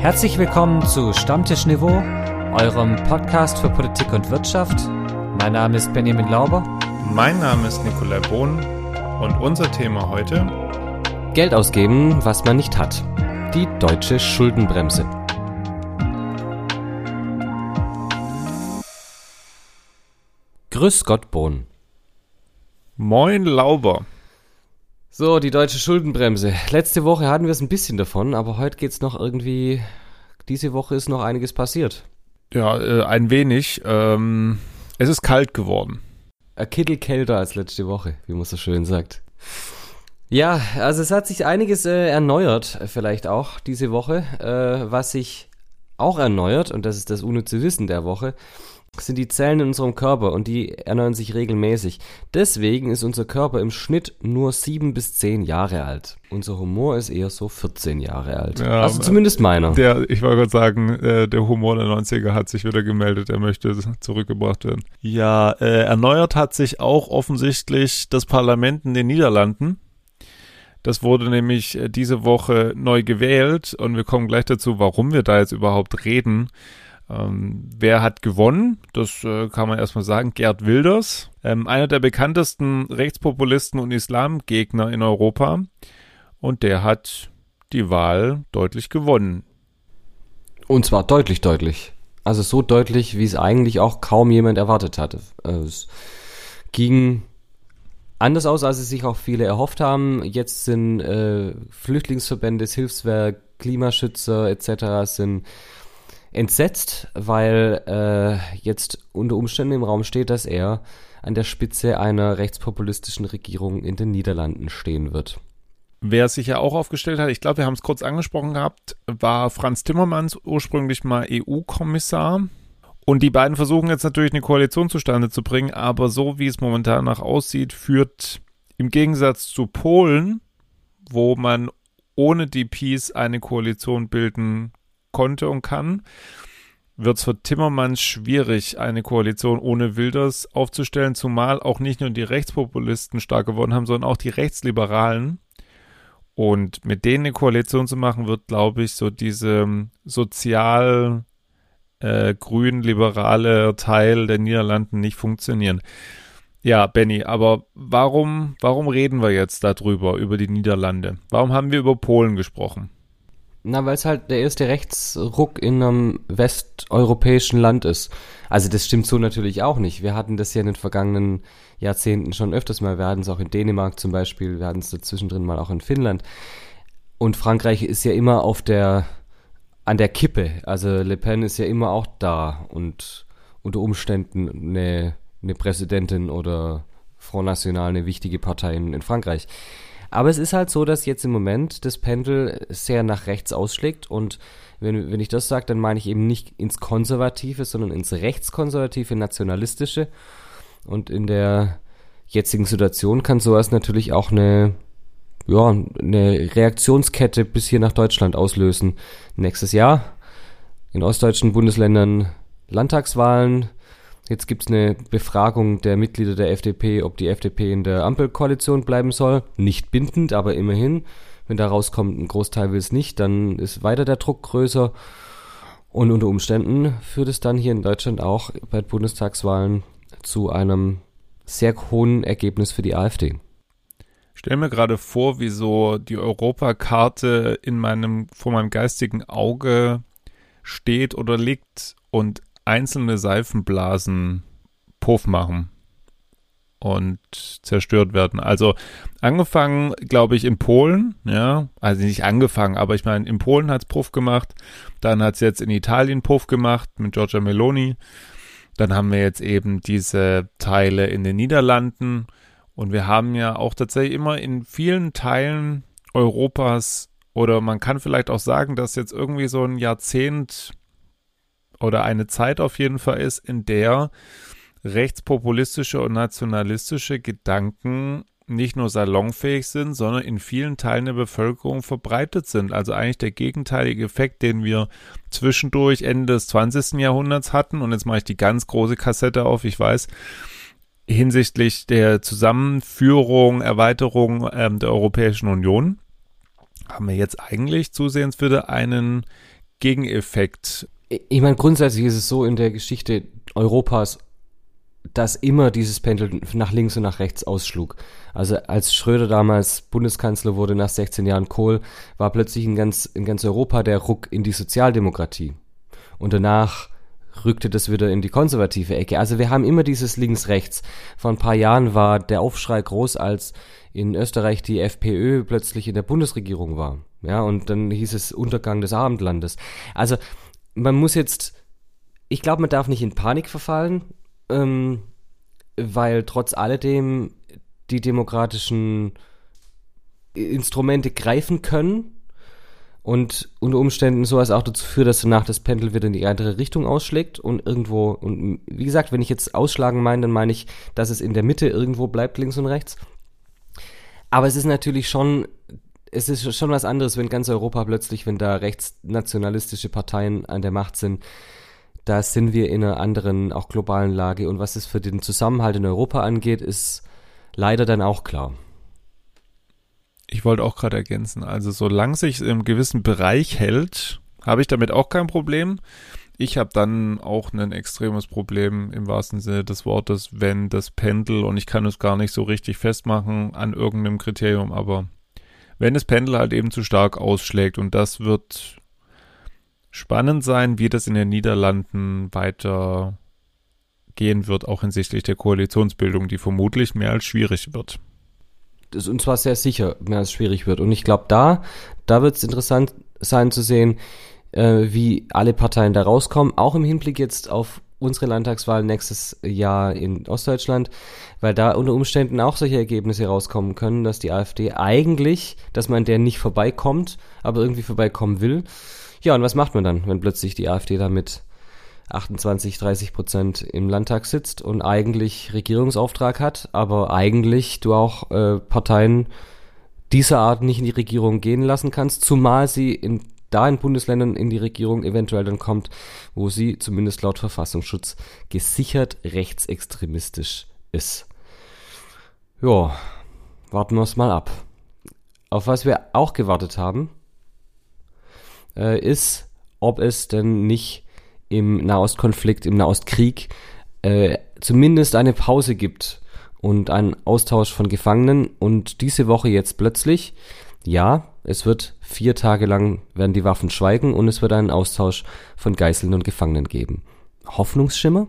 Herzlich willkommen zu Stammtisch Niveau, eurem Podcast für Politik und Wirtschaft. Mein Name ist Benjamin Lauber. Mein Name ist Nikolai Bohn und unser Thema heute Geld ausgeben, was man nicht hat. Die deutsche Schuldenbremse. Grüß Gott, Bohn. Moin Lauber. So, die deutsche Schuldenbremse. Letzte Woche hatten wir es ein bisschen davon, aber heute geht's noch irgendwie. Diese Woche ist noch einiges passiert. Ja, äh, ein wenig. Ähm, es ist kalt geworden. Ein Kittel kälter als letzte Woche, wie man so schön sagt. Ja, also es hat sich einiges äh, erneuert, vielleicht auch diese Woche. Äh, was sich auch erneuert, und das ist das unnütze Wissen der Woche, sind die Zellen in unserem Körper und die erneuern sich regelmäßig. Deswegen ist unser Körper im Schnitt nur sieben bis zehn Jahre alt. Unser Humor ist eher so 14 Jahre alt. Ja, also zumindest meiner. Der, ich wollte gerade sagen, äh, der Humor der 90er hat sich wieder gemeldet, er möchte zurückgebracht werden. Ja, äh, erneuert hat sich auch offensichtlich das Parlament in den Niederlanden. Das wurde nämlich äh, diese Woche neu gewählt und wir kommen gleich dazu, warum wir da jetzt überhaupt reden. Ähm, wer hat gewonnen? Das äh, kann man erstmal sagen. Gerd Wilders, ähm, einer der bekanntesten Rechtspopulisten und Islamgegner in Europa. Und der hat die Wahl deutlich gewonnen. Und zwar deutlich, deutlich. Also so deutlich, wie es eigentlich auch kaum jemand erwartet hatte. Es ging anders aus, als es sich auch viele erhofft haben. Jetzt sind äh, Flüchtlingsverbände, Hilfswerk, Klimaschützer etc. sind entsetzt, weil äh, jetzt unter Umständen im Raum steht, dass er an der Spitze einer rechtspopulistischen Regierung in den Niederlanden stehen wird. Wer sich ja auch aufgestellt hat, ich glaube, wir haben es kurz angesprochen gehabt, war Franz Timmermans, ursprünglich mal EU-Kommissar. Und die beiden versuchen jetzt natürlich eine Koalition zustande zu bringen, aber so wie es momentan nach aussieht, führt im Gegensatz zu Polen, wo man ohne die Peace eine Koalition bilden konnte und kann, wird es für Timmermans schwierig, eine Koalition ohne Wilders aufzustellen, zumal auch nicht nur die Rechtspopulisten stark geworden haben, sondern auch die Rechtsliberalen. Und mit denen eine Koalition zu machen, wird, glaube ich, so diese sozial äh, grün-liberale Teil der Niederlanden nicht funktionieren. Ja, Benny, aber warum, warum reden wir jetzt darüber, über die Niederlande? Warum haben wir über Polen gesprochen? Na, weil es halt der erste Rechtsruck in einem westeuropäischen Land ist. Also das stimmt so natürlich auch nicht. Wir hatten das ja in den vergangenen Jahrzehnten schon öfters mal. Wir hatten es auch in Dänemark zum Beispiel, wir hatten es dazwischendrin mal auch in Finnland. Und Frankreich ist ja immer auf der, an der Kippe. Also Le Pen ist ja immer auch da und unter Umständen eine, eine Präsidentin oder Front National eine wichtige Partei in, in Frankreich. Aber es ist halt so, dass jetzt im Moment das Pendel sehr nach rechts ausschlägt und wenn, wenn ich das sage, dann meine ich eben nicht ins Konservative, sondern ins Rechtskonservative, Nationalistische. Und in der jetzigen Situation kann sowas natürlich auch eine, ja, eine Reaktionskette bis hier nach Deutschland auslösen. Nächstes Jahr in ostdeutschen Bundesländern Landtagswahlen, Jetzt gibt es eine Befragung der Mitglieder der FDP, ob die FDP in der Ampelkoalition bleiben soll. Nicht bindend, aber immerhin. Wenn da rauskommt, ein Großteil will es nicht, dann ist weiter der Druck größer. Und unter Umständen führt es dann hier in Deutschland auch bei Bundestagswahlen zu einem sehr hohen Ergebnis für die AfD. Stell mir gerade vor, wie so die Europakarte in meinem, vor meinem geistigen Auge steht oder liegt und einzelne Seifenblasen Puff machen und zerstört werden. Also angefangen, glaube ich, in Polen, ja, also nicht angefangen, aber ich meine, in Polen hat es Puff gemacht, dann hat es jetzt in Italien Puff gemacht mit Giorgia Meloni, dann haben wir jetzt eben diese Teile in den Niederlanden und wir haben ja auch tatsächlich immer in vielen Teilen Europas oder man kann vielleicht auch sagen, dass jetzt irgendwie so ein Jahrzehnt oder eine Zeit auf jeden Fall ist, in der rechtspopulistische und nationalistische Gedanken nicht nur salonfähig sind, sondern in vielen Teilen der Bevölkerung verbreitet sind. Also eigentlich der gegenteilige Effekt, den wir zwischendurch Ende des 20. Jahrhunderts hatten. Und jetzt mache ich die ganz große Kassette auf, ich weiß, hinsichtlich der Zusammenführung, Erweiterung ähm, der Europäischen Union haben wir jetzt eigentlich zusehends wieder einen Gegeneffekt? Ich meine, grundsätzlich ist es so in der Geschichte Europas, dass immer dieses Pendel nach links und nach rechts ausschlug. Also als Schröder damals Bundeskanzler wurde nach 16 Jahren Kohl, war plötzlich in ganz, in ganz Europa der Ruck in die Sozialdemokratie. Und danach rückte das wieder in die konservative Ecke. Also wir haben immer dieses Links-Rechts. Vor ein paar Jahren war der Aufschrei groß, als in Österreich die FPÖ plötzlich in der Bundesregierung war. Ja, und dann hieß es Untergang des Abendlandes. Also man muss jetzt, ich glaube, man darf nicht in Panik verfallen, ähm, weil trotz alledem die demokratischen Instrumente greifen können und unter Umständen sowas auch dazu führt, dass danach das Pendel wieder in die andere Richtung ausschlägt und irgendwo, und wie gesagt, wenn ich jetzt ausschlagen meine, dann meine ich, dass es in der Mitte irgendwo bleibt, links und rechts. Aber es ist natürlich schon, es ist schon was anderes, wenn ganz Europa plötzlich, wenn da rechtsnationalistische Parteien an der Macht sind, da sind wir in einer anderen, auch globalen Lage. Und was es für den Zusammenhalt in Europa angeht, ist leider dann auch klar. Ich wollte auch gerade ergänzen, also solange sich im gewissen Bereich hält, habe ich damit auch kein Problem. Ich habe dann auch ein extremes Problem im wahrsten Sinne des Wortes, wenn das Pendel, und ich kann es gar nicht so richtig festmachen an irgendeinem Kriterium, aber wenn das Pendel halt eben zu stark ausschlägt. Und das wird spannend sein, wie das in den Niederlanden weiter gehen wird, auch hinsichtlich der Koalitionsbildung, die vermutlich mehr als schwierig wird. Das, und zwar sehr sicher mehr als schwierig wird. Und ich glaube, da, da wird es interessant sein zu sehen, äh, wie alle Parteien da rauskommen, auch im Hinblick jetzt auf unsere Landtagswahl nächstes Jahr in Ostdeutschland, weil da unter Umständen auch solche Ergebnisse rauskommen können, dass die AfD eigentlich, dass man der nicht vorbeikommt, aber irgendwie vorbeikommen will. Ja, und was macht man dann, wenn plötzlich die AfD damit 28, 30 Prozent im Landtag sitzt und eigentlich Regierungsauftrag hat, aber eigentlich du auch äh, Parteien dieser Art nicht in die Regierung gehen lassen kannst, zumal sie in, da in Bundesländern in die Regierung eventuell dann kommt, wo sie zumindest laut Verfassungsschutz gesichert rechtsextremistisch ist. Ja, warten wir es mal ab. Auf was wir auch gewartet haben, äh, ist, ob es denn nicht im Nahostkonflikt, im Nahostkrieg äh, zumindest eine Pause gibt und einen Austausch von Gefangenen. Und diese Woche jetzt plötzlich, ja, es wird vier Tage lang werden die Waffen schweigen und es wird einen Austausch von Geiseln und Gefangenen geben. Hoffnungsschimmer?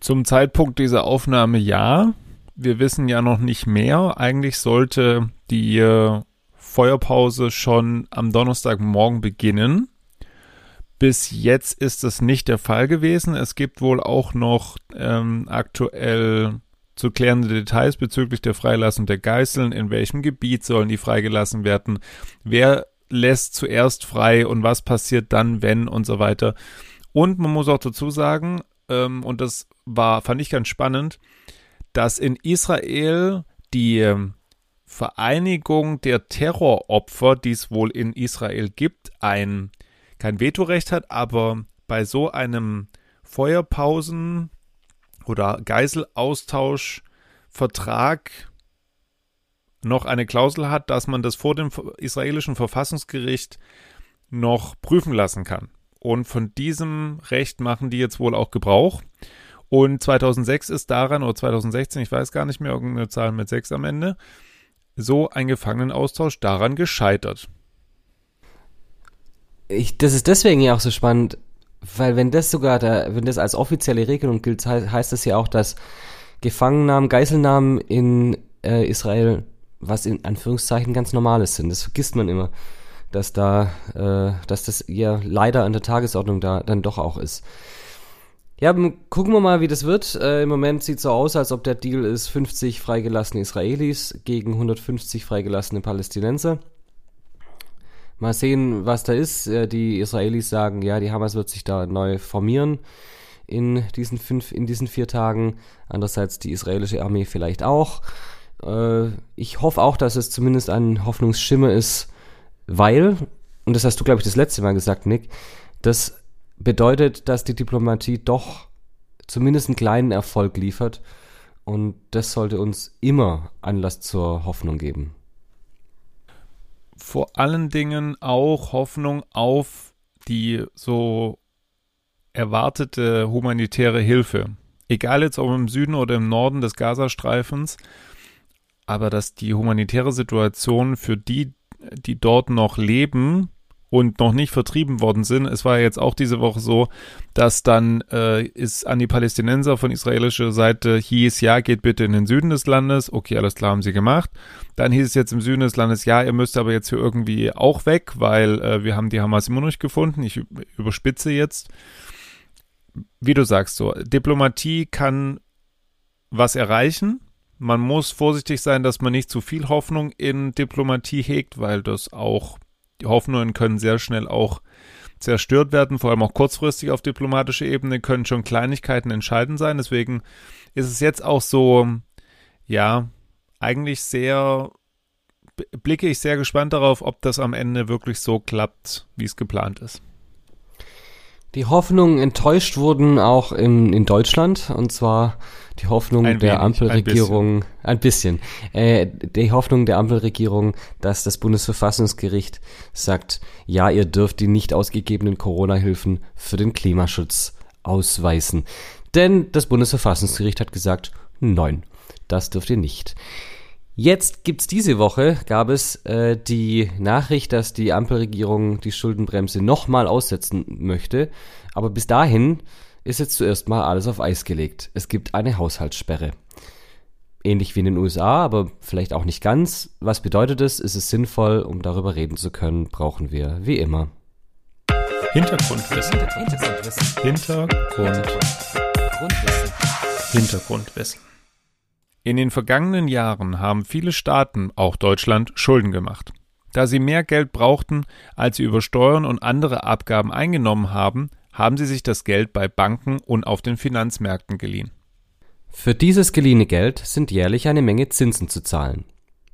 Zum Zeitpunkt dieser Aufnahme ja. Wir wissen ja noch nicht mehr. Eigentlich sollte die äh, Feuerpause schon am Donnerstagmorgen beginnen. Bis jetzt ist es nicht der Fall gewesen. Es gibt wohl auch noch ähm, aktuell zu klärende Details bezüglich der Freilassung der Geiseln. In welchem Gebiet sollen die freigelassen werden? Wer lässt zuerst frei und was passiert dann, wenn und so weiter. Und man muss auch dazu sagen, ähm, und das war, fand ich ganz spannend, dass in Israel die ähm, Vereinigung der Terroropfer, die es wohl in Israel gibt, ein kein Vetorecht hat, aber bei so einem Feuerpausen- oder Geiselaustauschvertrag noch eine Klausel hat, dass man das vor dem israelischen Verfassungsgericht noch prüfen lassen kann. Und von diesem Recht machen die jetzt wohl auch Gebrauch. Und 2006 ist daran, oder 2016, ich weiß gar nicht mehr, irgendeine Zahl mit 6 am Ende, so ein Gefangenenaustausch daran gescheitert ich, das ist deswegen ja auch so spannend, weil wenn das sogar, da, wenn das als offizielle Regelung gilt, heißt das ja auch, dass Gefangennahmen, Geiselnahmen in äh, Israel, was in Anführungszeichen ganz Normales sind. Das vergisst man immer, dass da, äh, dass das ja leider an der Tagesordnung da dann doch auch ist. Ja, gucken wir mal, wie das wird. Äh, Im Moment sieht so aus, als ob der Deal ist 50 freigelassene Israelis gegen 150 freigelassene Palästinenser. Mal sehen, was da ist. Äh, die Israelis sagen, ja, die Hamas wird sich da neu formieren in diesen fünf, in diesen vier Tagen. Andererseits die israelische Armee vielleicht auch. Äh, ich hoffe auch, dass es zumindest ein Hoffnungsschimmer ist, weil, und das hast du, glaube ich, das letzte Mal gesagt, Nick, das bedeutet, dass die Diplomatie doch zumindest einen kleinen Erfolg liefert. Und das sollte uns immer Anlass zur Hoffnung geben vor allen Dingen auch Hoffnung auf die so erwartete humanitäre Hilfe, egal jetzt ob im Süden oder im Norden des Gazastreifens, aber dass die humanitäre Situation für die, die dort noch leben, und noch nicht vertrieben worden sind. Es war jetzt auch diese Woche so, dass dann äh, ist an die Palästinenser von israelischer Seite hieß, ja, geht bitte in den Süden des Landes. Okay, alles klar, haben sie gemacht. Dann hieß es jetzt im Süden des Landes, ja, ihr müsst aber jetzt hier irgendwie auch weg, weil äh, wir haben die Hamas immer noch nicht gefunden. Ich überspitze jetzt. Wie du sagst so, Diplomatie kann was erreichen. Man muss vorsichtig sein, dass man nicht zu viel Hoffnung in Diplomatie hegt, weil das auch die Hoffnungen können sehr schnell auch zerstört werden, vor allem auch kurzfristig auf diplomatischer Ebene können schon Kleinigkeiten entscheidend sein. Deswegen ist es jetzt auch so, ja, eigentlich sehr, blicke ich sehr gespannt darauf, ob das am Ende wirklich so klappt, wie es geplant ist. Die Hoffnungen enttäuscht wurden auch in, in Deutschland und zwar die Hoffnung ein der wenig, Ampelregierung, ein bisschen, ein bisschen äh, die Hoffnung der Ampelregierung, dass das Bundesverfassungsgericht sagt, ja, ihr dürft die nicht ausgegebenen Corona-Hilfen für den Klimaschutz ausweisen. Denn das Bundesverfassungsgericht hat gesagt, nein, das dürft ihr nicht. Jetzt gibt's diese Woche, gab es äh, die Nachricht, dass die Ampelregierung die Schuldenbremse nochmal aussetzen möchte. Aber bis dahin ist jetzt zuerst mal alles auf Eis gelegt. Es gibt eine Haushaltssperre. Ähnlich wie in den USA, aber vielleicht auch nicht ganz. Was bedeutet es? Ist es sinnvoll, um darüber reden zu können, brauchen wir, wie immer, Hintergrundwissen. Hintergrundwissen. Hintergrundwissen. Hintergrundwissen. In den vergangenen Jahren haben viele Staaten, auch Deutschland, Schulden gemacht. Da sie mehr Geld brauchten, als sie über Steuern und andere Abgaben eingenommen haben, haben sie sich das Geld bei Banken und auf den Finanzmärkten geliehen. Für dieses geliehene Geld sind jährlich eine Menge Zinsen zu zahlen.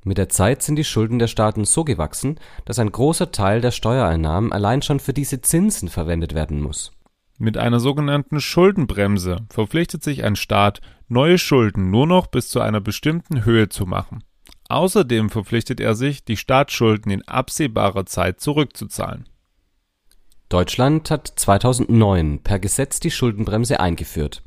Mit der Zeit sind die Schulden der Staaten so gewachsen, dass ein großer Teil der Steuereinnahmen allein schon für diese Zinsen verwendet werden muss. Mit einer sogenannten Schuldenbremse verpflichtet sich ein Staat, neue Schulden nur noch bis zu einer bestimmten Höhe zu machen. Außerdem verpflichtet er sich, die Staatsschulden in absehbarer Zeit zurückzuzahlen. Deutschland hat 2009 per Gesetz die Schuldenbremse eingeführt.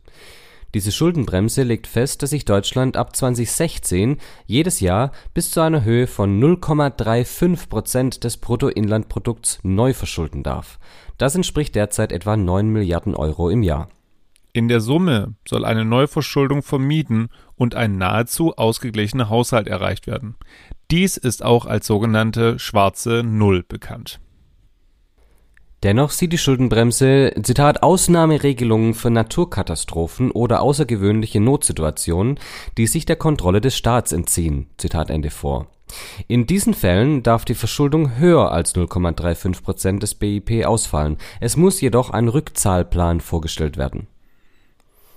Diese Schuldenbremse legt fest, dass sich Deutschland ab 2016 jedes Jahr bis zu einer Höhe von 0,35 Prozent des Bruttoinlandprodukts neu verschulden darf. Das entspricht derzeit etwa 9 Milliarden Euro im Jahr. In der Summe soll eine Neuverschuldung vermieden und ein nahezu ausgeglichener Haushalt erreicht werden. Dies ist auch als sogenannte schwarze Null bekannt. Dennoch sieht die Schuldenbremse, Zitat, Ausnahmeregelungen für Naturkatastrophen oder außergewöhnliche Notsituationen, die sich der Kontrolle des Staats entziehen, Zitat Ende vor. In diesen Fällen darf die Verschuldung höher als 0,35 Prozent des BIP ausfallen. Es muss jedoch ein Rückzahlplan vorgestellt werden.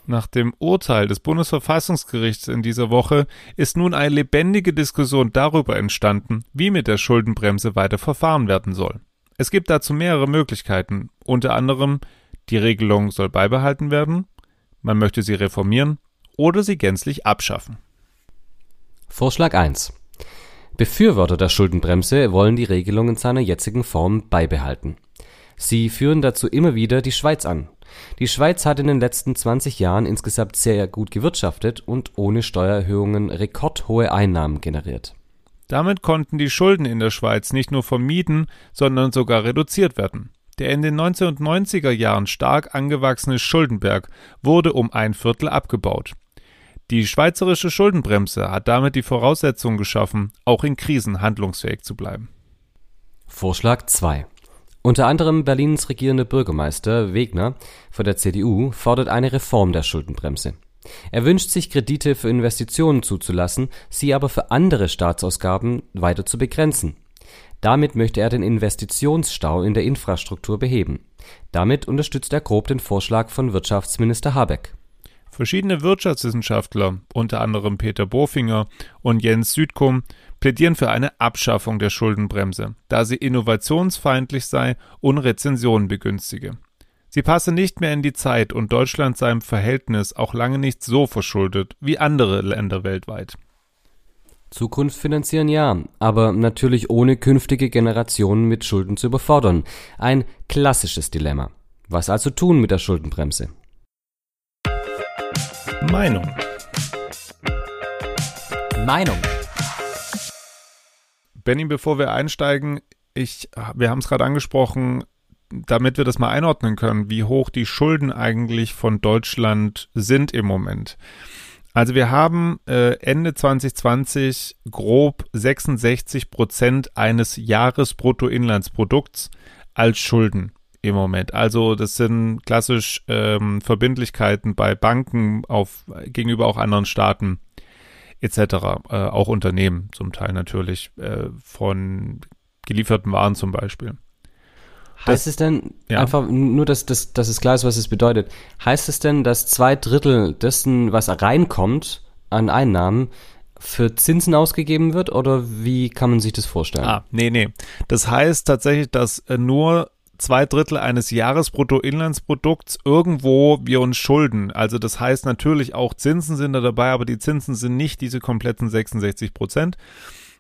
Nach dem Urteil des Bundesverfassungsgerichts in dieser Woche ist nun eine lebendige Diskussion darüber entstanden, wie mit der Schuldenbremse weiter verfahren werden soll. Es gibt dazu mehrere Möglichkeiten, unter anderem die Regelung soll beibehalten werden, man möchte sie reformieren oder sie gänzlich abschaffen. Vorschlag 1. Befürworter der Schuldenbremse wollen die Regelung in seiner jetzigen Form beibehalten. Sie führen dazu immer wieder die Schweiz an. Die Schweiz hat in den letzten 20 Jahren insgesamt sehr gut gewirtschaftet und ohne Steuererhöhungen rekordhohe Einnahmen generiert damit konnten die Schulden in der Schweiz nicht nur vermieden, sondern sogar reduziert werden. Der in den 1990er Jahren stark angewachsene Schuldenberg wurde um ein Viertel abgebaut. Die schweizerische Schuldenbremse hat damit die Voraussetzungen geschaffen, auch in Krisen handlungsfähig zu bleiben. Vorschlag 2. Unter anderem Berlins regierende Bürgermeister Wegner von der CDU fordert eine Reform der Schuldenbremse. Er wünscht sich Kredite für Investitionen zuzulassen, sie aber für andere Staatsausgaben weiter zu begrenzen. Damit möchte er den Investitionsstau in der Infrastruktur beheben. Damit unterstützt er grob den Vorschlag von Wirtschaftsminister Habeck. Verschiedene Wirtschaftswissenschaftler, unter anderem Peter Bofinger und Jens Südkum, plädieren für eine Abschaffung der Schuldenbremse, da sie innovationsfeindlich sei und Rezensionen begünstige. Sie passe nicht mehr in die Zeit und Deutschland sei im Verhältnis auch lange nicht so verschuldet wie andere Länder weltweit. Zukunft finanzieren ja, aber natürlich ohne künftige Generationen mit Schulden zu überfordern. Ein klassisches Dilemma. Was also tun mit der Schuldenbremse? Meinung. Meinung. Benny, bevor wir einsteigen, ich, wir haben es gerade angesprochen, damit wir das mal einordnen können, wie hoch die Schulden eigentlich von Deutschland sind im Moment. Also wir haben äh, Ende 2020 grob 66 Prozent eines Jahresbruttoinlandsprodukts als Schulden im Moment. Also das sind klassisch ähm, Verbindlichkeiten bei Banken auf gegenüber auch anderen Staaten etc. Äh, auch Unternehmen zum Teil natürlich äh, von gelieferten Waren zum Beispiel. Heißt es denn, ja. einfach nur, dass, dass, dass es klar ist, was es bedeutet, heißt es denn, dass zwei Drittel dessen, was reinkommt an Einnahmen, für Zinsen ausgegeben wird oder wie kann man sich das vorstellen? Ah, nee, nee. Das heißt tatsächlich, dass äh, nur zwei Drittel eines Jahresbruttoinlandsprodukts irgendwo wir uns schulden. Also das heißt natürlich auch Zinsen sind da dabei, aber die Zinsen sind nicht diese kompletten 66 Prozent,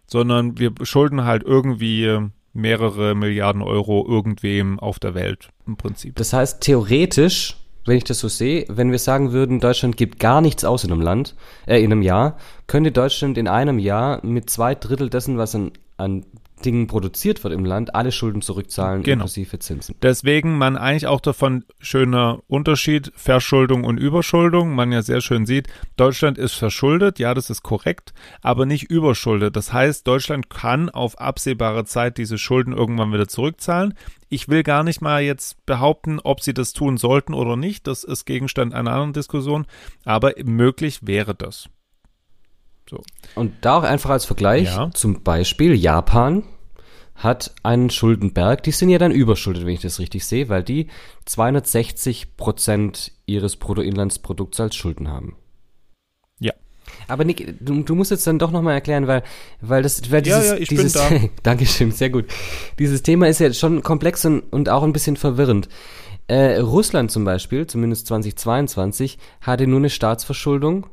sondern wir schulden halt irgendwie mehrere Milliarden Euro irgendwem auf der Welt im Prinzip. Das heißt, theoretisch, wenn ich das so sehe, wenn wir sagen würden, Deutschland gibt gar nichts aus in einem Land, äh, in einem Jahr, könnte Deutschland in einem Jahr mit zwei Drittel dessen, was an, an Dingen produziert wird im Land, alle Schulden zurückzahlen, genau. inklusive Zinsen. Deswegen man eigentlich auch davon schöner Unterschied, Verschuldung und Überschuldung. Man ja sehr schön sieht, Deutschland ist verschuldet, ja, das ist korrekt, aber nicht überschuldet. Das heißt, Deutschland kann auf absehbare Zeit diese Schulden irgendwann wieder zurückzahlen. Ich will gar nicht mal jetzt behaupten, ob sie das tun sollten oder nicht. Das ist Gegenstand einer anderen Diskussion, aber möglich wäre das. So. Und da auch einfach als Vergleich, ja. zum Beispiel Japan hat einen Schuldenberg, die sind ja dann überschuldet, wenn ich das richtig sehe, weil die 260 Prozent ihres Bruttoinlandsprodukts als Schulden haben. Ja. Aber Nick, du, du musst jetzt dann doch nochmal erklären, weil, weil das, weil dieses, ja, ja, ich dieses, bin da. Dankeschön, sehr gut. Dieses Thema ist ja schon komplex und, und auch ein bisschen verwirrend. Äh, Russland zum Beispiel, zumindest 2022, hatte nur eine Staatsverschuldung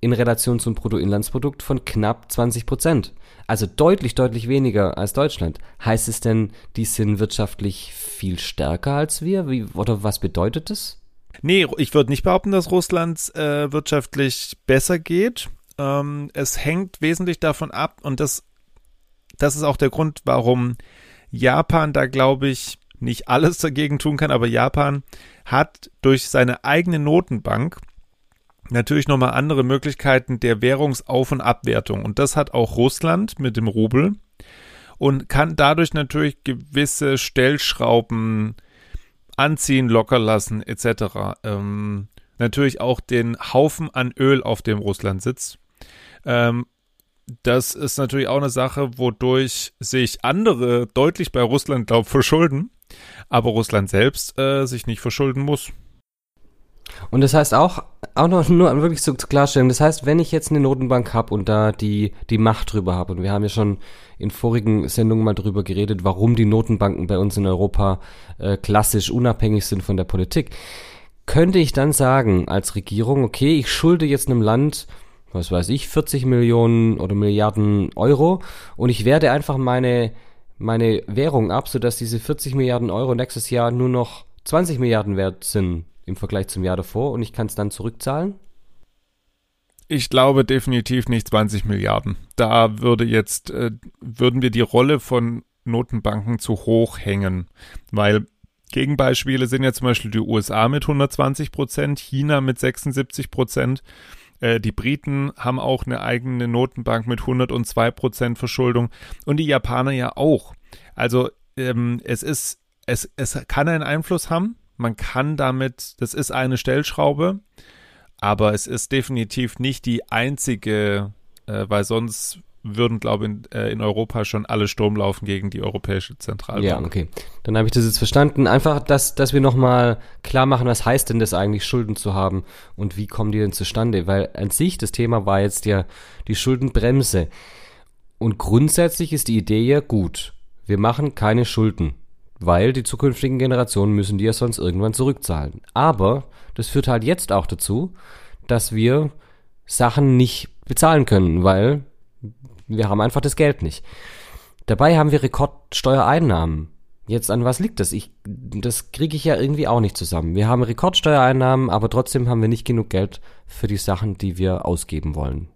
in Relation zum Bruttoinlandsprodukt von knapp 20 Prozent. Also deutlich, deutlich weniger als Deutschland. Heißt es denn, die sind wirtschaftlich viel stärker als wir? Wie, oder was bedeutet das? Nee, ich würde nicht behaupten, dass Russland äh, wirtschaftlich besser geht. Ähm, es hängt wesentlich davon ab und das, das ist auch der Grund, warum Japan da, glaube ich, nicht alles dagegen tun kann, aber Japan hat durch seine eigene Notenbank natürlich nochmal andere Möglichkeiten der Währungsauf- und Abwertung. Und das hat auch Russland mit dem Rubel und kann dadurch natürlich gewisse Stellschrauben anziehen, locker lassen etc. Ähm, natürlich auch den Haufen an Öl, auf dem Russland sitzt. Ähm, das ist natürlich auch eine Sache, wodurch sich andere deutlich bei Russland, glaube verschulden, aber Russland selbst äh, sich nicht verschulden muss. Und das heißt auch, auch noch nur wirklich so zu klarstellen, das heißt, wenn ich jetzt eine Notenbank habe und da die, die Macht drüber habe, und wir haben ja schon in vorigen Sendungen mal drüber geredet, warum die Notenbanken bei uns in Europa äh, klassisch unabhängig sind von der Politik, könnte ich dann sagen als Regierung, okay, ich schulde jetzt einem Land, was weiß ich, 40 Millionen oder Milliarden Euro und ich werde einfach meine, meine Währung ab, sodass diese 40 Milliarden Euro nächstes Jahr nur noch 20 Milliarden wert sind im Vergleich zum Jahr davor und ich kann es dann zurückzahlen? Ich glaube definitiv nicht 20 Milliarden. Da würde jetzt, äh, würden wir die Rolle von Notenbanken zu hoch hängen, weil Gegenbeispiele sind ja zum Beispiel die USA mit 120 Prozent, China mit 76 Prozent. Äh, die Briten haben auch eine eigene Notenbank mit 102 Prozent Verschuldung und die Japaner ja auch. Also ähm, es ist, es, es kann einen Einfluss haben, man kann damit, das ist eine Stellschraube, aber es ist definitiv nicht die einzige, äh, weil sonst würden, glaube ich, in, äh, in, Europa schon alle Sturm laufen gegen die Europäische Zentralbank. Ja, okay. Dann habe ich das jetzt verstanden. Einfach, dass, dass wir nochmal klar machen, was heißt denn das eigentlich, Schulden zu haben und wie kommen die denn zustande? Weil an sich das Thema war jetzt ja die Schuldenbremse. Und grundsätzlich ist die Idee ja gut. Wir machen keine Schulden weil die zukünftigen Generationen müssen die ja sonst irgendwann zurückzahlen. Aber das führt halt jetzt auch dazu, dass wir Sachen nicht bezahlen können, weil Wir haben einfach das Geld nicht. Dabei haben wir Rekordsteuereinnahmen. Jetzt an was liegt das? Ich, das kriege ich ja irgendwie auch nicht zusammen. Wir haben Rekordsteuereinnahmen, aber trotzdem haben wir nicht genug Geld für die Sachen, die wir ausgeben wollen.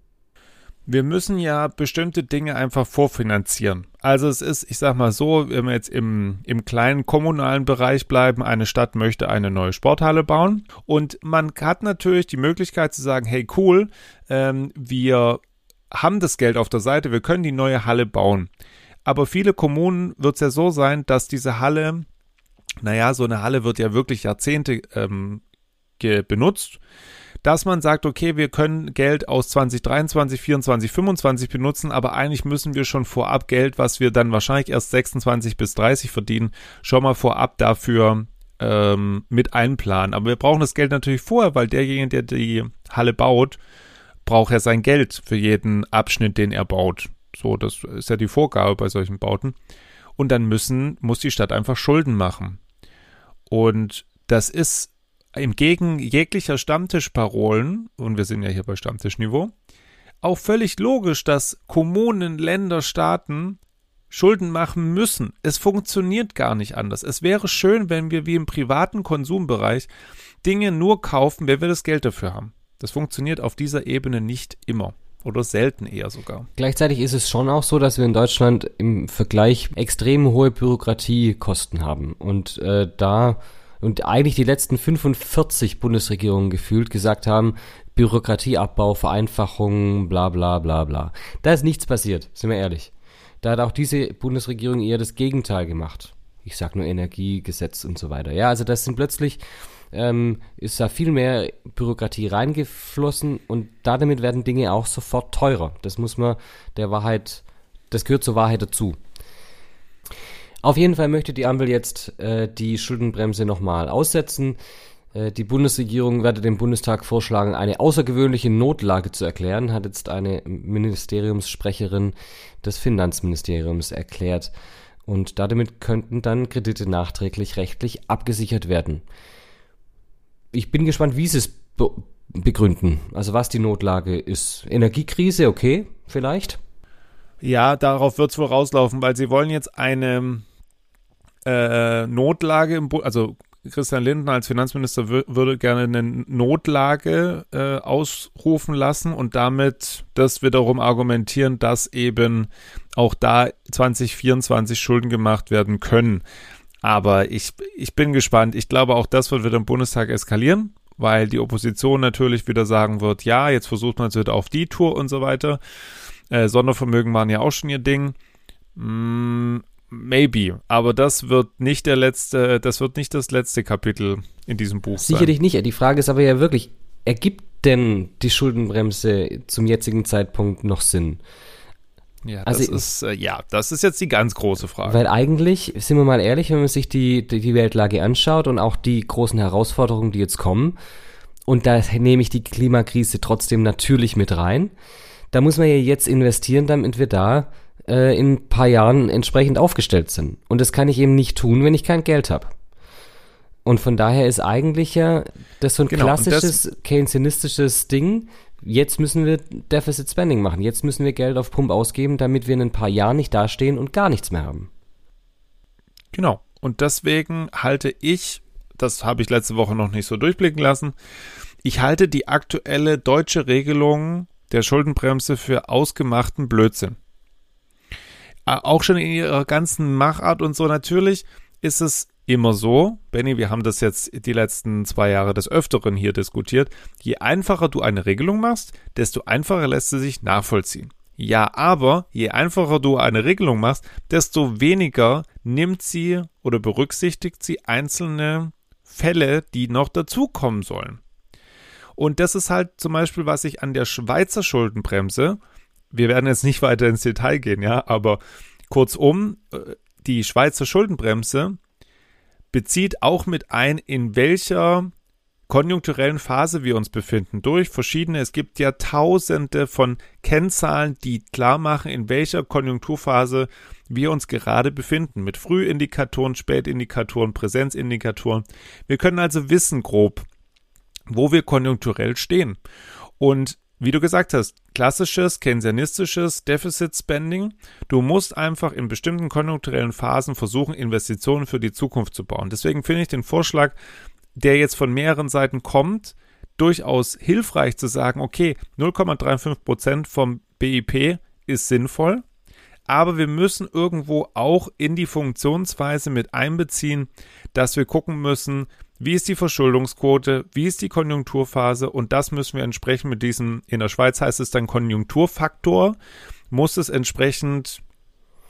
Wir müssen ja bestimmte Dinge einfach vorfinanzieren. Also es ist, ich sag mal so, wenn wir jetzt im, im kleinen kommunalen Bereich bleiben, eine Stadt möchte eine neue Sporthalle bauen und man hat natürlich die Möglichkeit zu sagen, hey cool, ähm, wir haben das Geld auf der Seite, wir können die neue Halle bauen. Aber viele Kommunen wird es ja so sein, dass diese Halle, naja, so eine Halle wird ja wirklich Jahrzehnte ähm, benutzt, dass man sagt, okay, wir können Geld aus 2023, 24, 25 benutzen, aber eigentlich müssen wir schon vorab Geld, was wir dann wahrscheinlich erst 26 bis 30 verdienen, schon mal vorab dafür ähm, mit einplanen. Aber wir brauchen das Geld natürlich vorher, weil derjenige, der die Halle baut, braucht ja sein Geld für jeden Abschnitt, den er baut. So, das ist ja die Vorgabe bei solchen Bauten. Und dann müssen, muss die Stadt einfach Schulden machen. Und das ist entgegen jeglicher Stammtischparolen, und wir sind ja hier bei Stammtischniveau, auch völlig logisch, dass Kommunen, Länder, Staaten Schulden machen müssen. Es funktioniert gar nicht anders. Es wäre schön, wenn wir wie im privaten Konsumbereich Dinge nur kaufen, wenn wir das Geld dafür haben. Das funktioniert auf dieser Ebene nicht immer. Oder selten eher sogar. Gleichzeitig ist es schon auch so, dass wir in Deutschland im Vergleich extrem hohe Bürokratiekosten haben. Und äh, da und eigentlich die letzten 45 Bundesregierungen gefühlt gesagt haben, Bürokratieabbau, Vereinfachung, bla bla bla bla. Da ist nichts passiert, sind wir ehrlich. Da hat auch diese Bundesregierung eher das Gegenteil gemacht. Ich sag nur Energiegesetz und so weiter. Ja, also das sind plötzlich ähm, ist da viel mehr Bürokratie reingeflossen und damit werden Dinge auch sofort teurer. Das muss man der Wahrheit, das gehört zur Wahrheit dazu. Auf jeden Fall möchte die Ampel jetzt äh, die Schuldenbremse nochmal aussetzen. Äh, die Bundesregierung werde dem Bundestag vorschlagen, eine außergewöhnliche Notlage zu erklären, hat jetzt eine Ministeriumssprecherin des Finanzministeriums erklärt. Und damit könnten dann Kredite nachträglich rechtlich abgesichert werden ich bin gespannt, wie sie es be begründen. Also was die Notlage ist. Energiekrise, okay, vielleicht? Ja, darauf wird es wohl rauslaufen, weil sie wollen jetzt eine äh, Notlage im Bund, also Christian Lindner als Finanzminister würde gerne eine Notlage äh, ausrufen lassen und damit das wiederum argumentieren, dass eben auch da 2024 Schulden gemacht werden können. Aber ich, ich bin gespannt. Ich glaube, auch das wird wieder im Bundestag eskalieren, weil die Opposition natürlich wieder sagen wird, ja, jetzt versucht man es wieder auf die Tour und so weiter. Äh, Sondervermögen waren ja auch schon ihr Ding. Mm, maybe. Aber das wird nicht der letzte, das wird nicht das letzte Kapitel in diesem Buch Sicherlich sein. nicht. Die Frage ist aber ja wirklich, ergibt denn die Schuldenbremse zum jetzigen Zeitpunkt noch Sinn? Ja, das also, ist, äh, ja, das ist jetzt die ganz große Frage. Weil eigentlich, sind wir mal ehrlich, wenn man sich die, die Weltlage anschaut und auch die großen Herausforderungen, die jetzt kommen, und da nehme ich die Klimakrise trotzdem natürlich mit rein, da muss man ja jetzt investieren, damit wir da äh, in ein paar Jahren entsprechend aufgestellt sind. Und das kann ich eben nicht tun, wenn ich kein Geld habe. Und von daher ist eigentlich ja das so ein genau, klassisches keynesianistisches Ding jetzt müssen wir Deficit Spending machen. Jetzt müssen wir Geld auf Pump ausgeben, damit wir in ein paar Jahren nicht dastehen und gar nichts mehr haben. Genau. Und deswegen halte ich, das habe ich letzte Woche noch nicht so durchblicken lassen, ich halte die aktuelle deutsche Regelung der Schuldenbremse für ausgemachten Blödsinn. Auch schon in ihrer ganzen Machart und so. Natürlich ist es immer so, Benny, wir haben das jetzt die letzten zwei Jahre des Öfteren hier diskutiert, je einfacher du eine Regelung machst, desto einfacher lässt sie sich nachvollziehen. Ja, aber je einfacher du eine Regelung machst, desto weniger nimmt sie oder berücksichtigt sie einzelne Fälle, die noch dazukommen sollen. Und das ist halt zum Beispiel, was ich an der Schweizer Schuldenbremse, wir werden jetzt nicht weiter ins Detail gehen, ja, aber kurzum, äh, die Schweizer Schuldenbremse bezieht auch mit ein, in welcher konjunkturellen Phase wir uns befinden. Durch verschiedene, es gibt ja tausende von Kennzahlen, die klar machen, in welcher Konjunkturphase wir uns gerade befinden. Mit Frühindikatoren, Spätindikatoren, Präsenzindikatoren. Wir können also wissen grob, wo wir konjunkturell stehen. Und wie du gesagt hast, klassisches keynesianistisches Deficit Spending. Du musst einfach in bestimmten konjunkturellen Phasen versuchen, Investitionen für die Zukunft zu bauen. Deswegen finde ich den Vorschlag, der jetzt von mehreren Seiten kommt, durchaus hilfreich zu sagen, okay, 0,35 Prozent vom BIP ist sinnvoll, aber wir müssen irgendwo auch in die Funktionsweise mit einbeziehen, dass wir gucken müssen, wie ist die Verschuldungsquote, wie ist die Konjunkturphase? Und das müssen wir entsprechend mit diesem, in der Schweiz heißt es dann Konjunkturfaktor, muss es entsprechend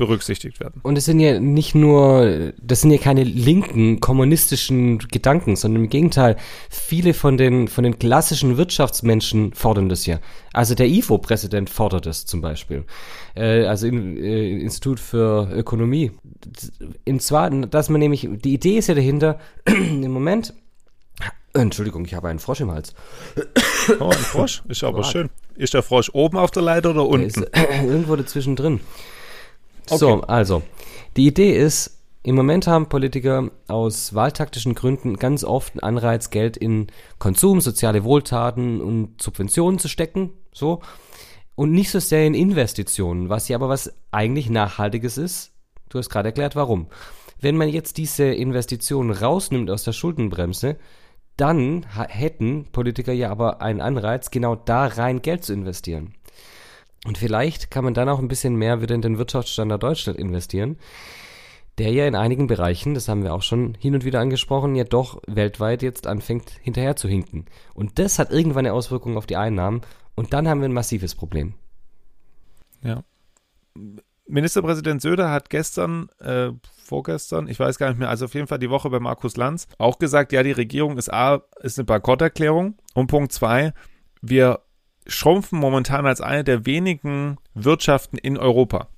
berücksichtigt werden. Und es sind ja nicht nur, das sind ja keine linken kommunistischen Gedanken, sondern im Gegenteil, viele von den, von den klassischen Wirtschaftsmenschen fordern das ja. Also der IFO-Präsident fordert das zum Beispiel. Äh, also im äh, Institut für Ökonomie. Und zwar, dass man nämlich, die Idee ist ja dahinter, im Moment, Entschuldigung, ich habe einen Frosch im Hals. Oh, ein Frosch? Ist aber schön. Ist der Frosch oben auf der Leiter oder unten? Ist, irgendwo dazwischen drin. Okay. So, also, die Idee ist, im Moment haben Politiker aus wahltaktischen Gründen ganz oft einen Anreiz, Geld in Konsum, soziale Wohltaten und Subventionen zu stecken, so. Und nicht so sehr in Investitionen, was ja aber was eigentlich Nachhaltiges ist. Du hast gerade erklärt, warum. Wenn man jetzt diese Investitionen rausnimmt aus der Schuldenbremse, dann hätten Politiker ja aber einen Anreiz, genau da rein Geld zu investieren. Und vielleicht kann man dann auch ein bisschen mehr wieder in den Wirtschaftsstandard Deutschland investieren, der ja in einigen Bereichen, das haben wir auch schon hin und wieder angesprochen, ja doch weltweit jetzt anfängt hinterher zu hinken. Und das hat irgendwann eine Auswirkung auf die Einnahmen und dann haben wir ein massives Problem. Ja. Ministerpräsident Söder hat gestern, äh, vorgestern, ich weiß gar nicht mehr, also auf jeden Fall die Woche bei Markus Lanz, auch gesagt, ja, die Regierung ist A, ist eine Bankrotterklärung und Punkt zwei, wir schrumpfen momentan als eine der wenigen Wirtschaften in Europa.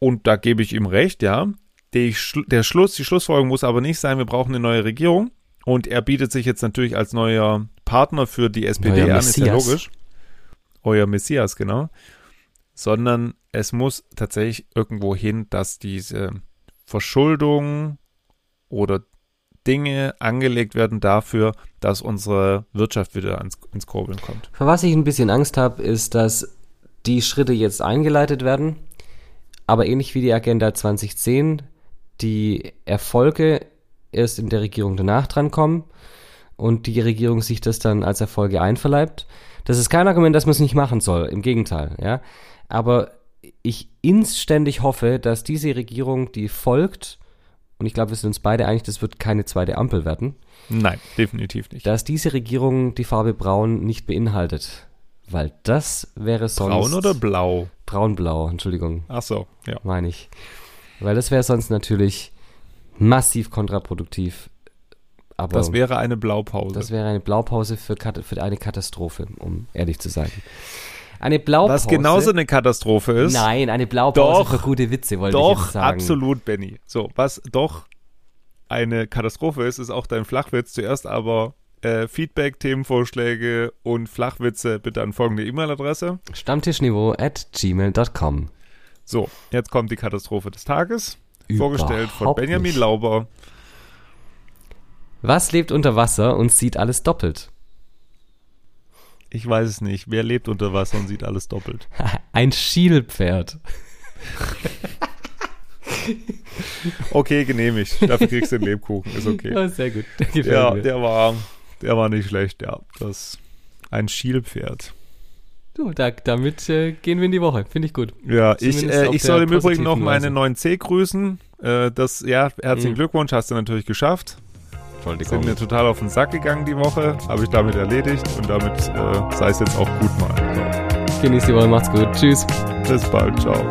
Und da gebe ich ihm recht, ja. Die, der Schluss, die Schlussfolgerung muss aber nicht sein, wir brauchen eine neue Regierung. Und er bietet sich jetzt natürlich als neuer Partner für die SPD Euer an, Messias. ist ja logisch. Euer Messias, genau. Sondern es muss tatsächlich irgendwo hin, dass diese Verschuldung oder Dinge angelegt werden dafür, dass unsere Wirtschaft wieder ans, ins Kurbeln kommt. Vor was ich ein bisschen Angst habe, ist, dass die Schritte jetzt eingeleitet werden, aber ähnlich wie die Agenda 2010 die Erfolge erst in der Regierung danach drankommen und die Regierung sich das dann als Erfolge einverleibt. Das ist kein Argument, dass man es nicht machen soll, im Gegenteil, ja. Aber ich inständig hoffe, dass diese Regierung, die folgt, und ich glaube, wir sind uns beide einig, das wird keine zweite Ampel werden. Nein, definitiv nicht. Dass diese Regierung die Farbe Braun nicht beinhaltet. Weil das wäre sonst. Braun oder blau? Braun-blau, Entschuldigung. Ach so, ja. Meine ich. Weil das wäre sonst natürlich massiv kontraproduktiv. Aber das wäre eine Blaupause. Das wäre eine Blaupause für, für eine Katastrophe, um ehrlich zu sein. Eine Blaupause. Was genauso eine Katastrophe ist. Nein, eine Blaupause doch, für gute Witze, wollte doch, ich jetzt sagen. Doch, absolut, Benny. So, was doch eine Katastrophe ist, ist auch dein Flachwitz. Zuerst aber äh, Feedback, Themenvorschläge und Flachwitze bitte an folgende E-Mail-Adresse. Stammtischniveau at gmail.com So, jetzt kommt die Katastrophe des Tages. Überhaupt vorgestellt von Benjamin nicht. Lauber. Was lebt unter Wasser und sieht alles doppelt? Ich weiß es nicht. Wer lebt unter Wasser und sieht alles doppelt? Ein Schielpferd. okay, genehmigt. Dafür kriegst du den Lebkuchen. Ist okay. Ja, sehr gut. Ja, der war, der war nicht schlecht, ja. Das ein Schielpferd. Du, da, damit äh, gehen wir in die Woche. Finde ich gut. Ja, Zumindest ich, äh, ich soll im Übrigen noch meine neuen C grüßen. Äh, das, ja, herzlichen mhm. Glückwunsch, hast du natürlich geschafft. Entschuldigung. Sind mir total auf den Sack gegangen die Woche, habe ich damit erledigt und damit äh, sei es jetzt auch gut mal. So. Genießt die Woche, macht's gut. Tschüss. Bis bald, ciao.